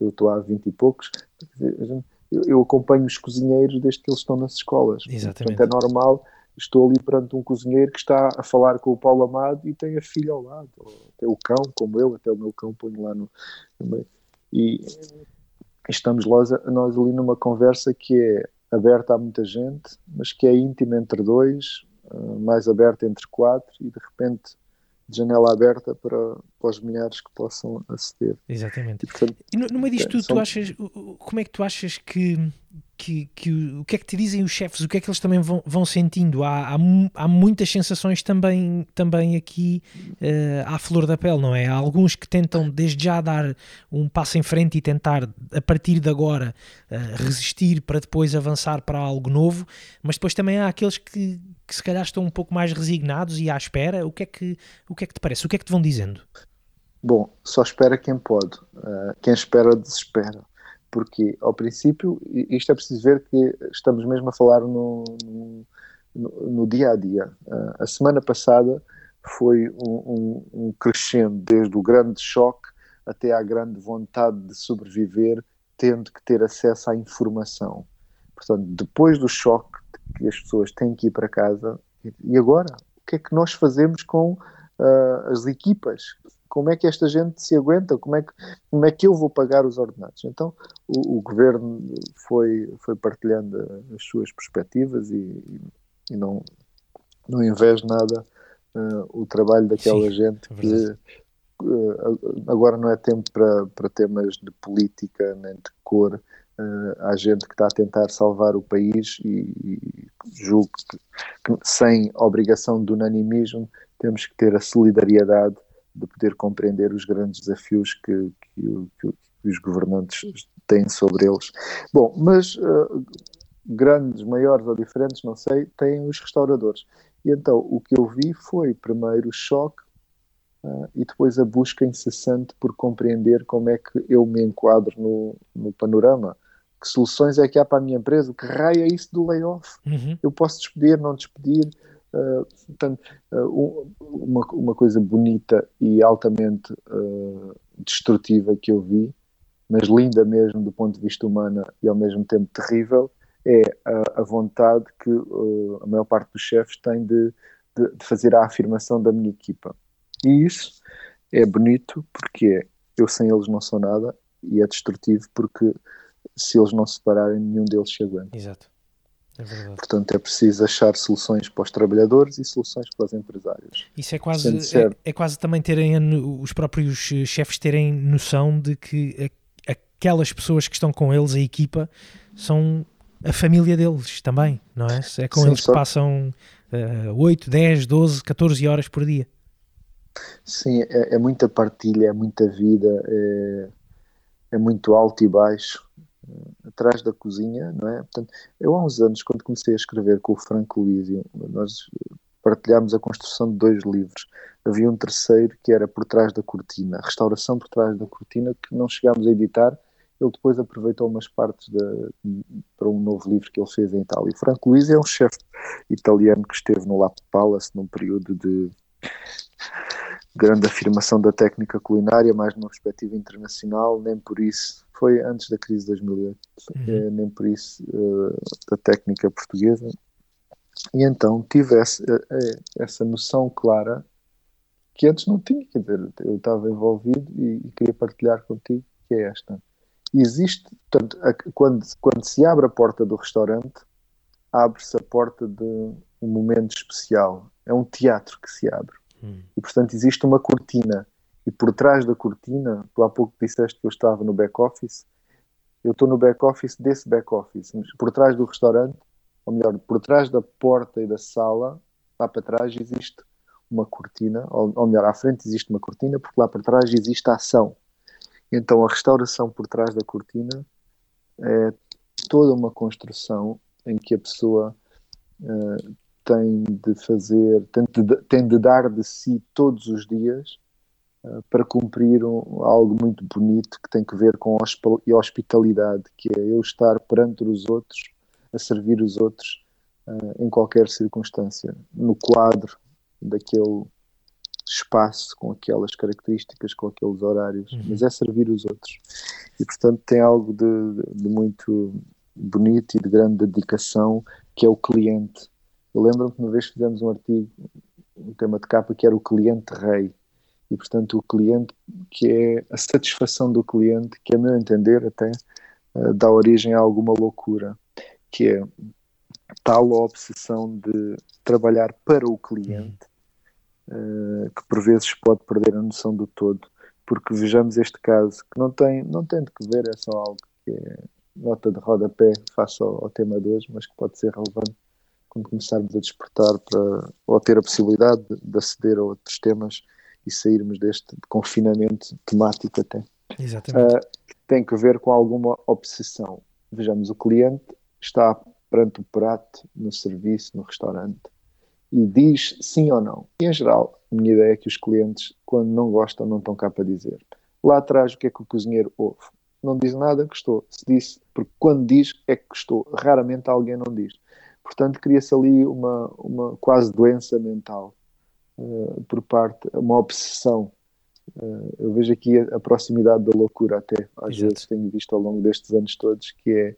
eu estou há 20 e poucos, eu, eu acompanho os cozinheiros desde que eles estão nas escolas. Exatamente. Portanto, é normal estou ali perante um cozinheiro que está a falar com o Paulo Amado e tem a filha ao lado, até o cão, como eu, até o meu cão ponho lá no, no. E estamos nós, nós ali numa conversa que é aberta a muita gente, mas que é íntima entre dois, uh, mais aberta entre quatro, e de repente de janela aberta para, para os milhares que possam aceder. Exatamente. E, portanto, e no, no meio disto, é, tu, são... tu achas, como é que tu achas que que, que, o que é que te dizem os chefes, o que é que eles também vão, vão sentindo? Há, há, há, muitas sensações também, também aqui uh, à flor da pele, não é? Há alguns que tentam desde já dar um passo em frente e tentar, a partir de agora, uh, resistir para depois avançar para algo novo, mas depois também há aqueles que, que se calhar estão um pouco mais resignados e à espera. O que é que, o que, é que te parece? O que é que te vão dizendo? Bom, só espera quem pode. Uh, quem espera, desespera porque ao princípio isto é preciso ver que estamos mesmo a falar no, no, no dia a dia. Uh, a semana passada foi um, um, um, crescendo desde o grande choque até à grande vontade de sobreviver, tendo que ter acesso à informação. Portanto, depois do choque que as pessoas têm que ir para casa, e agora? O que é que nós fazemos com uh, as equipas? Como é que esta gente se aguenta, como é que, como é que eu vou pagar os ordenados. Então o, o governo foi, foi partilhando as suas perspectivas e, e não, não invejo nada uh, o trabalho daquela Sim, gente é que uh, agora não é tempo para, para temas de política nem de cor. Uh, há gente que está a tentar salvar o país e, e julgo que, que sem obrigação de unanimismo temos que ter a solidariedade de poder compreender os grandes desafios que, que, que, que os governantes têm sobre eles. Bom, mas uh, grandes, maiores ou diferentes, não sei, têm os restauradores. E então o que eu vi foi primeiro o choque uh, e depois a busca incessante por compreender como é que eu me enquadro no, no panorama. Que soluções é que há para a minha empresa? Que raio é isso do layoff? Uhum. Eu posso despedir, não despedir? Uh, portanto, uh, uma, uma coisa bonita e altamente uh, destrutiva que eu vi, mas linda mesmo do ponto de vista humano e ao mesmo tempo terrível, é a, a vontade que a maior parte dos chefes tem de, de, de, fazer a afirmação da minha equipa. E isso é bonito porque eu sem eles não sou nada e é destrutivo porque se eles não se separarem, nenhum deles se aguenta. Exato. É Portanto, é preciso achar soluções para os trabalhadores e soluções para os empresários. Isso é quase, é, é, quase também terem os próprios chefes terem noção de que aquelas pessoas que estão com eles, a equipa, são a família deles também, não é? É com Sim, eles só... que passam uh, 8, 10, 12, 14 horas por dia. Sim, é, é muita partilha, é muita vida, é, é muito alto e baixo atrás da cozinha, não é? Portanto, eu há uns anos, quando comecei a escrever com o Franco Luísio, nós partilhámos a construção de dois livros. Havia um terceiro que era Por Trás da Cortina, Restauração por Trás da Cortina, que não chegámos a editar. Ele depois aproveitou umas partes de, para um novo livro que ele fez em Itália. Franco Luísio é um chefe italiano que esteve no Lap Palace num período de grande afirmação da técnica culinária, mais numa perspectiva internacional, nem por isso, foi antes da crise de 2008, uhum. é, nem por isso uh, da técnica portuguesa. E então tive essa, uh, essa noção clara que antes não tinha, quer dizer, eu estava envolvido e, e queria partilhar contigo, que é esta. Existe, portanto, a, quando, quando se abre a porta do restaurante, abre-se a porta de um momento especial. É um teatro que se abre. Hum. E, portanto, existe uma cortina. E por trás da cortina, tu há pouco disseste que eu estava no back-office, eu estou no back-office desse back-office. Por trás do restaurante, ou melhor, por trás da porta e da sala, lá para trás existe uma cortina, ou, ou melhor, à frente existe uma cortina, porque lá para trás existe a ação. Então a restauração por trás da cortina é toda uma construção em que a pessoa uh, tem de fazer, tem de, tem de, dar de si todos os dias uh, para cumprir um, algo muito bonito que tem que ver com hospitalidade, que é eu estar perante os outros, a servir os outros uh, em qualquer circunstância, no quadro daquele espaço com aquelas características, com aqueles horários, uhum. mas é servir os outros. E portanto tem algo de, de muito bonito e de grande dedicação que é o cliente. Eu lembro-me que uma vez fizemos um artigo, um tema de capa que era o cliente rei. E portanto o cliente, que é a satisfação do cliente, que a meu entender até uh, dá origem a alguma loucura, que é tal a obsessão de trabalhar para o cliente uh, que por vezes pode perder a noção do todo, porque vejamos este caso que não tem, não tem de que ver, é só algo que é nota de rodapé face ao, ao tema de hoje, mas que pode ser relevante quando começarmos a despertar para, ou ter a possibilidade de, de aceder a outros temas e sairmos deste confinamento temático até. Exatamente. Uh, tem que ver com alguma obsessão. Vejamos, o cliente está perante o prato, no serviço, no restaurante, e diz sim ou não. E, em geral, a minha ideia é que os clientes, quando não gostam, não estão cá para dizer. Lá atrás, o que é que o cozinheiro ouve? Não diz nada, gostou. Se disse, porque quando diz, é que gostou. Raramente alguém não diz. Portanto, cria-se ali uma, uma quase doença mental uh, por parte, uma obsessão. Uh, eu vejo aqui a, a, proximidade da loucura até, às Exato. vezes tenho visto ao longo destes anos todos, que é,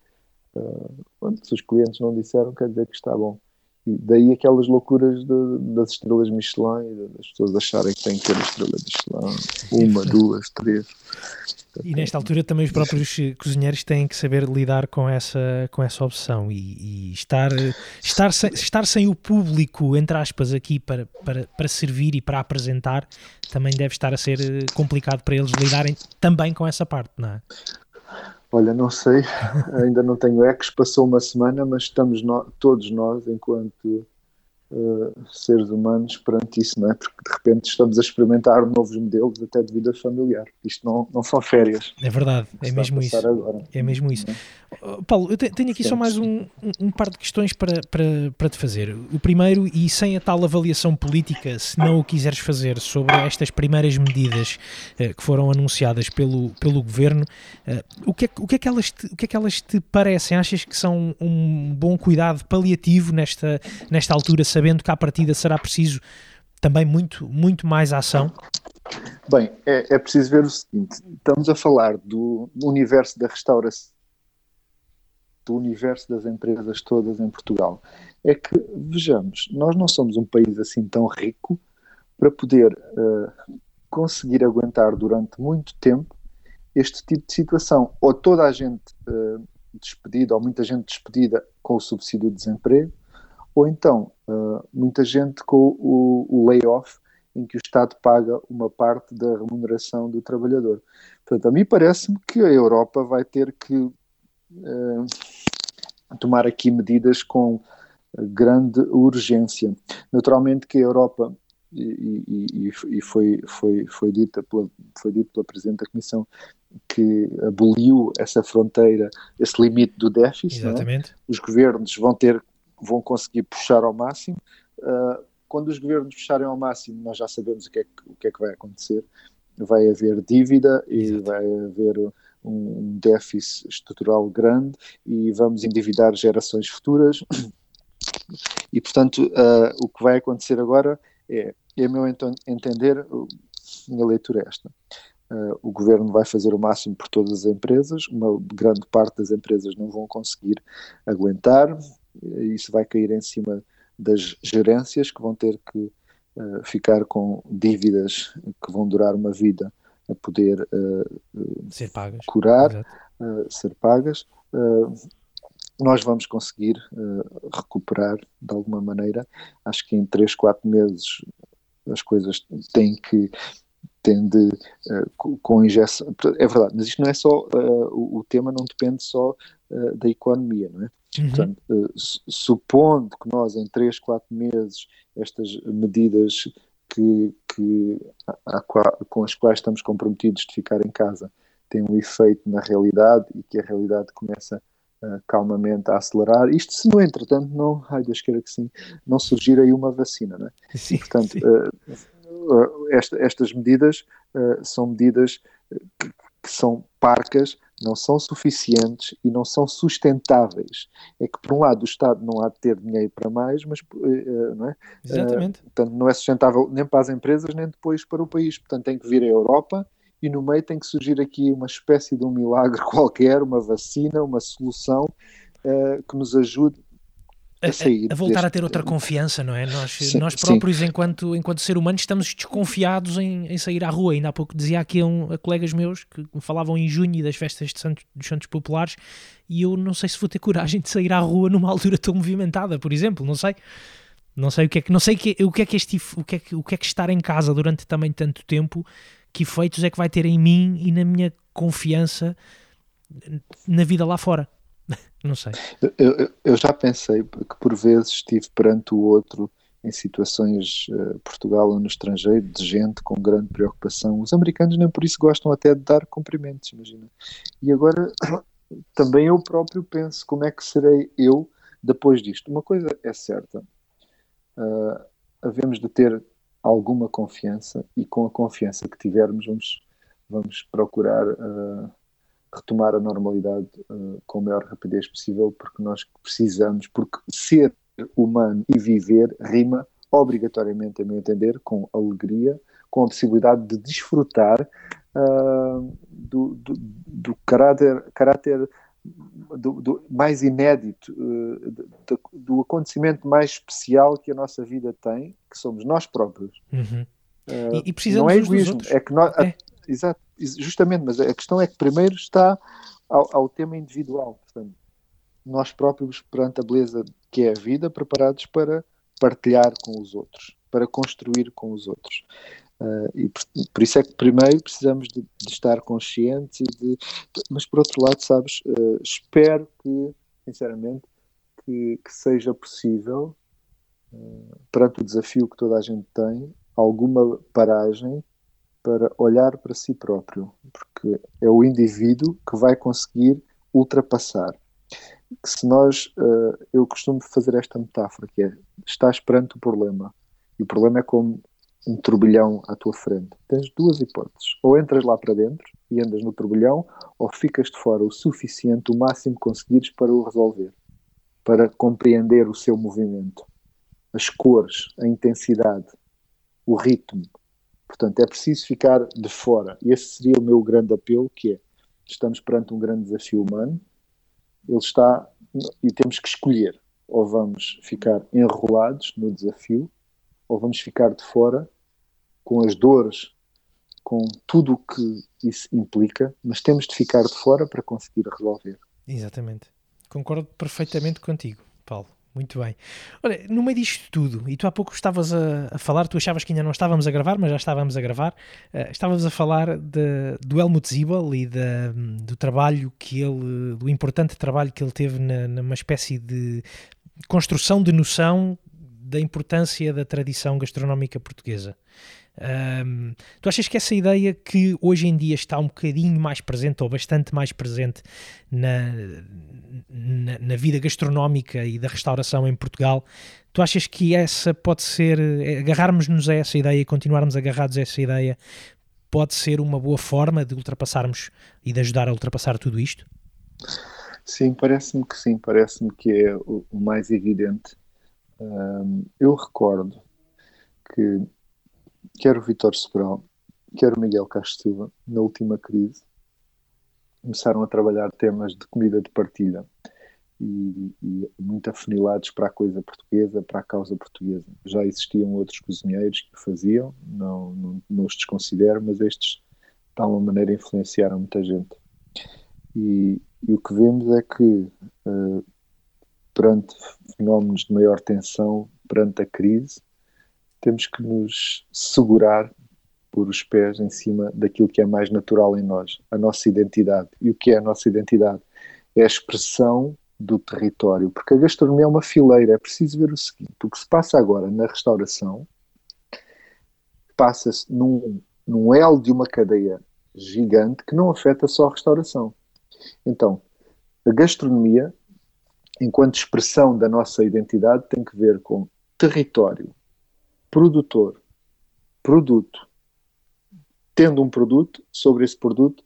uh, se os clientes não disseram, quer dizer que está bom. E daí aquelas loucuras de, das estrelas Michelin e das pessoas acharem que têm que ter a estrela Michelin, uma, duas, três. E nesta altura também os próprios cozinheiros têm que saber lidar com essa, com essa opção e, e estar, estar, sem, estar sem o público, entre aspas, aqui para, para, para servir e para apresentar, também deve estar a ser complicado para eles lidarem também com essa parte, não é? Olha, não sei, ainda não tenho ecos, passou uma semana, mas estamos no, todos nós, enquanto uh, seres humanos, perante isso, não é? Porque de repente estamos a experimentar novos modelos até de vida familiar. Isto não, não são férias. É verdade, é mesmo isso. Agora. É mesmo isso. Uh, Paulo, eu tenho aqui só mais um, um, par de questões para, para, para te fazer. O primeiro, e sem a tal avaliação política, se não o quiseres fazer, sobre estas primeiras medidas uh, que foram anunciadas pelo, pelo governo, uh, o, que é, o, que é que elas te, o que é que elas te parecem? Achas que são um bom cuidado paliativo nesta, nesta altura, sabendo que à partida será preciso também muito, muito mais ação? Bem, é, é preciso ver o seguinte: estamos a falar do universo da restauração do universo das empresas todas em Portugal. É que, vejamos, nós não somos um país assim tão rico para poder uh, conseguir aguentar durante muito tempo este tipo de situação. Ou toda a gente uh, despedida, ou muita gente despedida com o subsídio de desemprego, ou então uh, muita gente com o, o layoff, em que o Estado paga uma parte da remuneração do trabalhador. Portanto, a mim parece-me que a Europa vai ter que uh, tomar aqui medidas com grande urgência. Naturalmente que a Europa e, e, e, foi, foi, foi, dita pela, foi dito pela Presidente da Comissão que aboliu essa fronteira, esse limite do déficit. É? Exatamente. Os governos vão ter, vão conseguir puxar ao máximo. Uh, quando os governos puxarem ao máximo, nós já sabemos o que é que, o que, é que vai acontecer. Vai haver dívida e vai haver um déficit estrutural grande e vamos endividar gerações futuras. E, portanto, uh, o que vai acontecer agora é a meu entender, minha leitura é esta. Uh, o governo vai fazer o máximo por todas as empresas, uma grande parte das empresas não vão conseguir aguentar, isso vai cair em cima das gerências que vão ter que uh, ficar com dívidas que vão durar uma vida a poder uh, ser pagas. curar, ser pagas. nós vamos conseguir recuperar de alguma maneira. Acho que em 3, 4 meses as coisas têm que tende uh, com injeção. É verdade, mas isto não é só. Uh, o, o, tema não depende só uh, da economia, não é? Uhum. Portanto, supondo que nós em 3, 4 meses estas medidas que, que a, a, com as quais estamos comprometidos de ficar em casa têm um efeito na realidade e que a realidade começa calmamente a acelerar. Isto se no entretanto não, ai Deus queira que sim, não surgir aí uma vacina, não é? <laughs> Sim, portanto, sim. Esta, estas medidas são medidas que são parcas, não são suficientes e não são sustentáveis. É que, por um lado, o Estado não há de ter dinheiro para mais, mas não é? Exatamente. portanto, não é sustentável nem para as empresas, nem depois para o país. Portanto, tem que vir a Europa e no meio tem que surgir aqui uma espécie de um milagre <laughs> qualquer, uma vacina, uma solução uh, que nos ajude a, sair a, a voltar deste... a ter outra confiança, não é? Nós, sim, nós próprios, enquanto, enquanto ser humano, estamos desconfiados em, em, sair à rua. Ainda há pouco dizia aqui a, um, a colegas meus que me falavam em junho das festas de Santos, dos Santos Populares e eu não sei se vou ter coragem de sair à rua numa altura tão movimentada, por exemplo, não sei. Não sei o que é que não sei o que, o que é que este o que é que, o que é que estar em casa durante também tanto tempo que efeitos é que vai ter em mim e na minha confiança na vida lá fora. <laughs> Não sei. Eu, eu, já pensei que por vezes estive perante o outro em situações uh, Portugal ou no estrangeiro de gente com grande preocupação. Os americanos nem por isso gostam até de dar cumprimentos, imagina. E agora <coughs> também eu próprio penso como é que serei eu depois disto. Uma coisa é certa, uh, havemos de ter alguma confiança e com a confiança que tivermos vamos, vamos procurar uh, retomar a normalidade uh, com a maior rapidez possível porque nós precisamos, porque ser humano e viver rima obrigatoriamente, a meu entender, com alegria, com a possibilidade de desfrutar uh, do, do, do caráter, caráter do, do, mais inédito, uh, do, do, acontecimento mais especial que a nossa vida tem, que somos nós próprios. Uhum. Uh, e, e precisamos não é egoísmo, é que nós, é. A, exato, justamente, mas a questão é que primeiro está ao, ao, tema individual, portanto, nós próprios perante a beleza que é a vida, preparados para partilhar com os outros, para construir com os outros. Uh, e por, por, isso é que primeiro precisamos de, de estar conscientes e de, mas por outro lado sabes uh, espero que sinceramente que, que seja possível uh, perante o desafio que toda a gente tem alguma paragem para olhar para si próprio porque é o indivíduo que vai conseguir ultrapassar que se nós eu costumo fazer esta metáfora que é estás perante o problema e o problema é como um turbilhão à tua frente. Tens duas hipóteses. Ou entras lá para dentro e andas no turbilhão, ou ficas de fora o suficiente, o máximo que conseguires para o resolver, para compreender o seu movimento, as cores, a intensidade, o ritmo. Portanto, é preciso ficar de fora. Esse seria o meu grande apelo, que é, estamos perante um grande desafio humano, ele está, e temos que escolher, ou vamos ficar enrolados no desafio, ou vamos ficar de fora com as dores, com tudo o que isso implica, mas temos de ficar de fora para conseguir resolver. Exatamente. Concordo perfeitamente contigo. Muito bem. Olha, no meio disto tudo, e tu há pouco estavas a, a, falar, tu achavas que ainda não estávamos a gravar, mas já estávamos a gravar, uh, estávamos a falar de, do Helmut Zibel e do trabalho que ele, do importante trabalho que ele teve na, numa espécie de construção de noção da importância da tradição gastronómica portuguesa. Um, tu achas que essa ideia que hoje em dia está um bocadinho mais presente ou bastante mais presente na, na, na, vida gastronómica e da restauração em Portugal, tu achas que essa pode ser, eh, agarrarmos-nos a essa ideia e continuarmos agarrados a essa ideia, pode ser uma boa forma de ultrapassarmos e de ajudar a ultrapassar tudo isto? Sim, parece-me que sim, parece-me que é o, o mais evidente eu recordo que quer o Vitor Sobral, quer o Miguel Castro Silva, na última crise, começaram a trabalhar temas de comida de partilha e, e, muito afunilados para a coisa portuguesa, para a causa portuguesa. Já existiam outros cozinheiros que o faziam, não, não, não os desconsidero, mas estes, de alguma maneira, influenciaram muita gente. E, e o que vemos é que, uh, perante fenómenos de maior tensão, perante a crise, temos que nos segurar por os pés em cima daquilo que é mais natural em nós, a nossa identidade. E o que é a nossa identidade? É a expressão do território, porque a gastronomia é uma fileira. É preciso ver o seguinte: o que se passa agora na restauração passa-se num, num elo de uma cadeia gigante que não afeta só a restauração. Então, a gastronomia, enquanto expressão da nossa identidade, tem que ver com território, produtor, produto, tendo um produto, sobre esse produto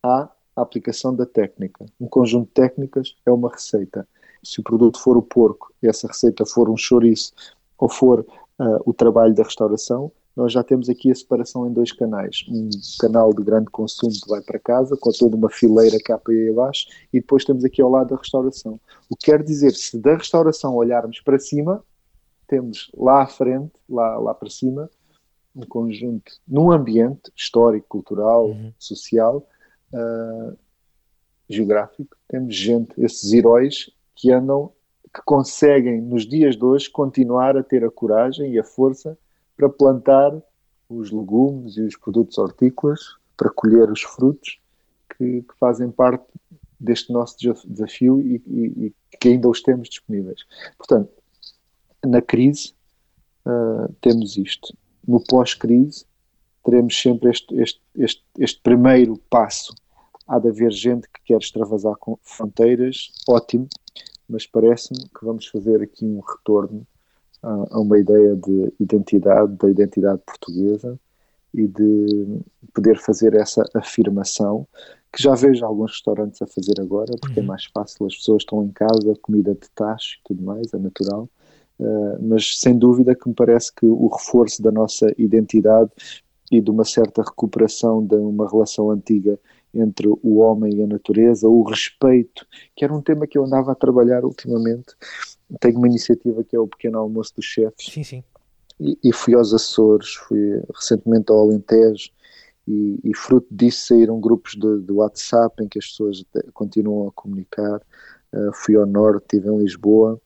há a aplicação da técnica. Um conjunto de técnicas é uma receita. Se o produto for o porco e essa receita for um chouriço ou for uh, o trabalho da restauração, nós já temos aqui a separação em dois canais. Um canal de grande consumo que vai para casa, com toda uma fileira cá para aí abaixo, e depois temos aqui ao lado a restauração. O que quer dizer, se da restauração olharmos para cima, temos lá à frente, lá, lá para cima, um conjunto, num ambiente histórico, cultural, uhum. social, uh, geográfico, temos gente, esses heróis que andam, que conseguem nos dias de hoje continuar a ter a coragem e a força para plantar os legumes e os produtos hortícolas, para colher os frutos que, que fazem parte deste nosso desafio e, e, e, que ainda os temos disponíveis. Portanto, na crise uh, temos isto. No pós-crise teremos sempre este, este, este, este primeiro passo há de haver gente que quer extravasar com fronteiras, ótimo, mas parece-me que vamos fazer aqui um retorno a, a, uma ideia de identidade, da identidade portuguesa e de poder fazer essa afirmação que já vejo alguns restaurantes a fazer agora, porque é uhum. é mais fácil, as pessoas estão em casa, comida de tacho e tudo mais, é natural. Uh, mas sem dúvida que me parece que o reforço da nossa identidade e de uma certa recuperação de uma relação antiga entre o homem e a natureza, o respeito, que era um tema que eu andava a trabalhar ultimamente. Tenho uma iniciativa que é o Pequeno Almoço dos Chefes. Sim, sim. E, e fui aos Açores, fui recentemente ao Alentejo, e, e fruto disso saíram grupos de, de, WhatsApp em que as pessoas continuam a comunicar. Uh, fui ao Norte, estive em Lisboa,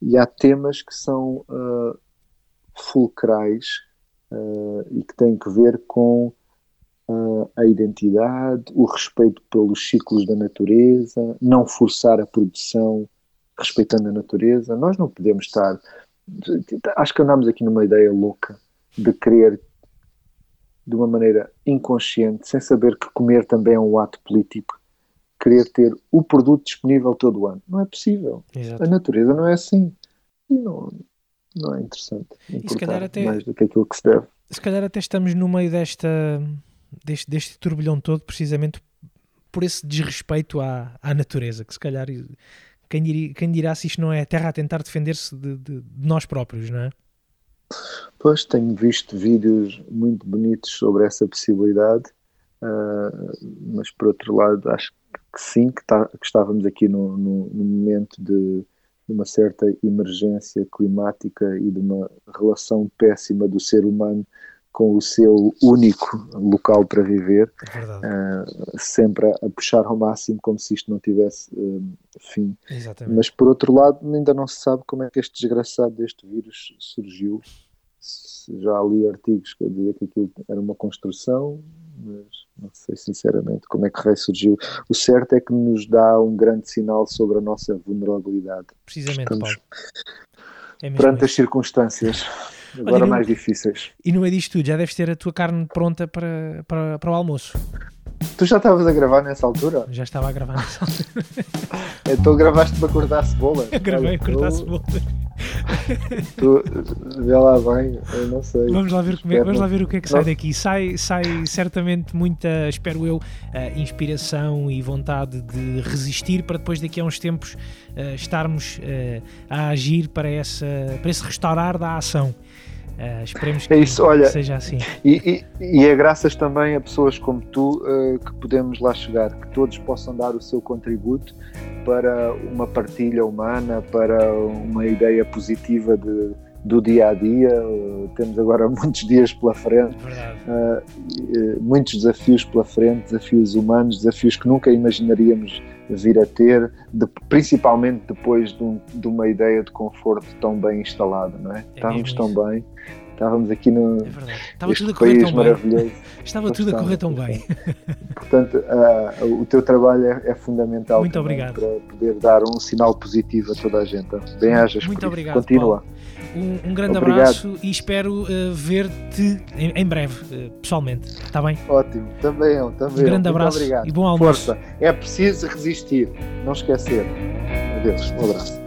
e há temas que são uh, fulcrais uh, e que têm que ver com uh, a identidade, o respeito pelos ciclos da natureza, não forçar a produção respeitando a natureza. Nós não podemos estar. Acho que andamos aqui numa ideia louca de querer, de uma maneira inconsciente, sem saber que comer também é um ato político, querer ter o produto disponível todo o ano. Não é possível. Exato. A natureza não é assim. E não, não é interessante. E se calhar até, mais do que aquilo que se deve. Se calhar até estamos no meio desta deste, deste turbilhão todo, precisamente por esse desrespeito à, à natureza, que se calhar quem, diria, quem dirá se isto não é a Terra a tentar defender-se de, de, de, nós próprios, não é? Pois, tenho visto vídeos muito bonitos sobre essa possibilidade, uh, mas por outro lado, acho que sim, que, tá, que estávamos aqui no, no, no momento de, de, uma certa emergência climática e de uma relação péssima do ser humano com o seu único local para viver, é uh, sempre a, puxar ao máximo como se isto não tivesse uh, fim. Exatamente. Mas por outro lado, ainda não se sabe como é que este desgraçado deste vírus surgiu. Já li artigos que diziam que aquilo era uma construção, mas não sei sinceramente como é que ressurgiu. O certo é que nos dá um grande sinal sobre a nossa vulnerabilidade. Precisamente, Estamos é perante as circunstâncias agora Olha, mais difíceis. E no meio disto tudo, já deves ter a tua carne pronta para, para, para o almoço. Tu já estavas a gravar nessa altura? Já estava a gravar nessa altura. <laughs> então gravaste para cortar a cebola? Eu gravei a cortar a cebola. <laughs> Tu, vê lá bem, eu não sei. Vamos lá ver, como é, vamos lá ver o que é que sai daqui. Sai, sai certamente muita, espero eu, uh, inspiração e vontade de resistir para depois daqui a uns tempos uh, estarmos uh, a agir para, essa, para esse restaurar da ação. Uh, esperemos que, é isso, olha, seja assim. E, e, e, é graças também a pessoas como tu uh, que podemos lá chegar, que todos possam dar o seu contributo para uma partilha humana, para uma ideia positiva de, do dia a dia. Uh, temos agora <laughs> muitos dias pela frente, muitos desafios pela frente, desafios humanos, desafios que nunca imaginaríamos vir a ter, de, principalmente depois de, um, de, uma ideia de conforto tão bem instalada, não é? é Estávamos tão bem, estávamos aqui no é Estava tão maravilhoso. <laughs> Estava tudo a correr tão bem. Portanto, uh, o teu trabalho é, é fundamental Muito obrigado. para poder dar um sinal positivo a toda a gente. Bem-ajas. Muito obrigado. Continua. Um, um, grande Obrigado. abraço e espero uh, ver-te em, em, breve, uh, pessoalmente. Está bem? Ótimo, também eu, também. Um grande abraço e bom almoço. Força, é preciso resistir, não esquecer. Adeus, um abraço.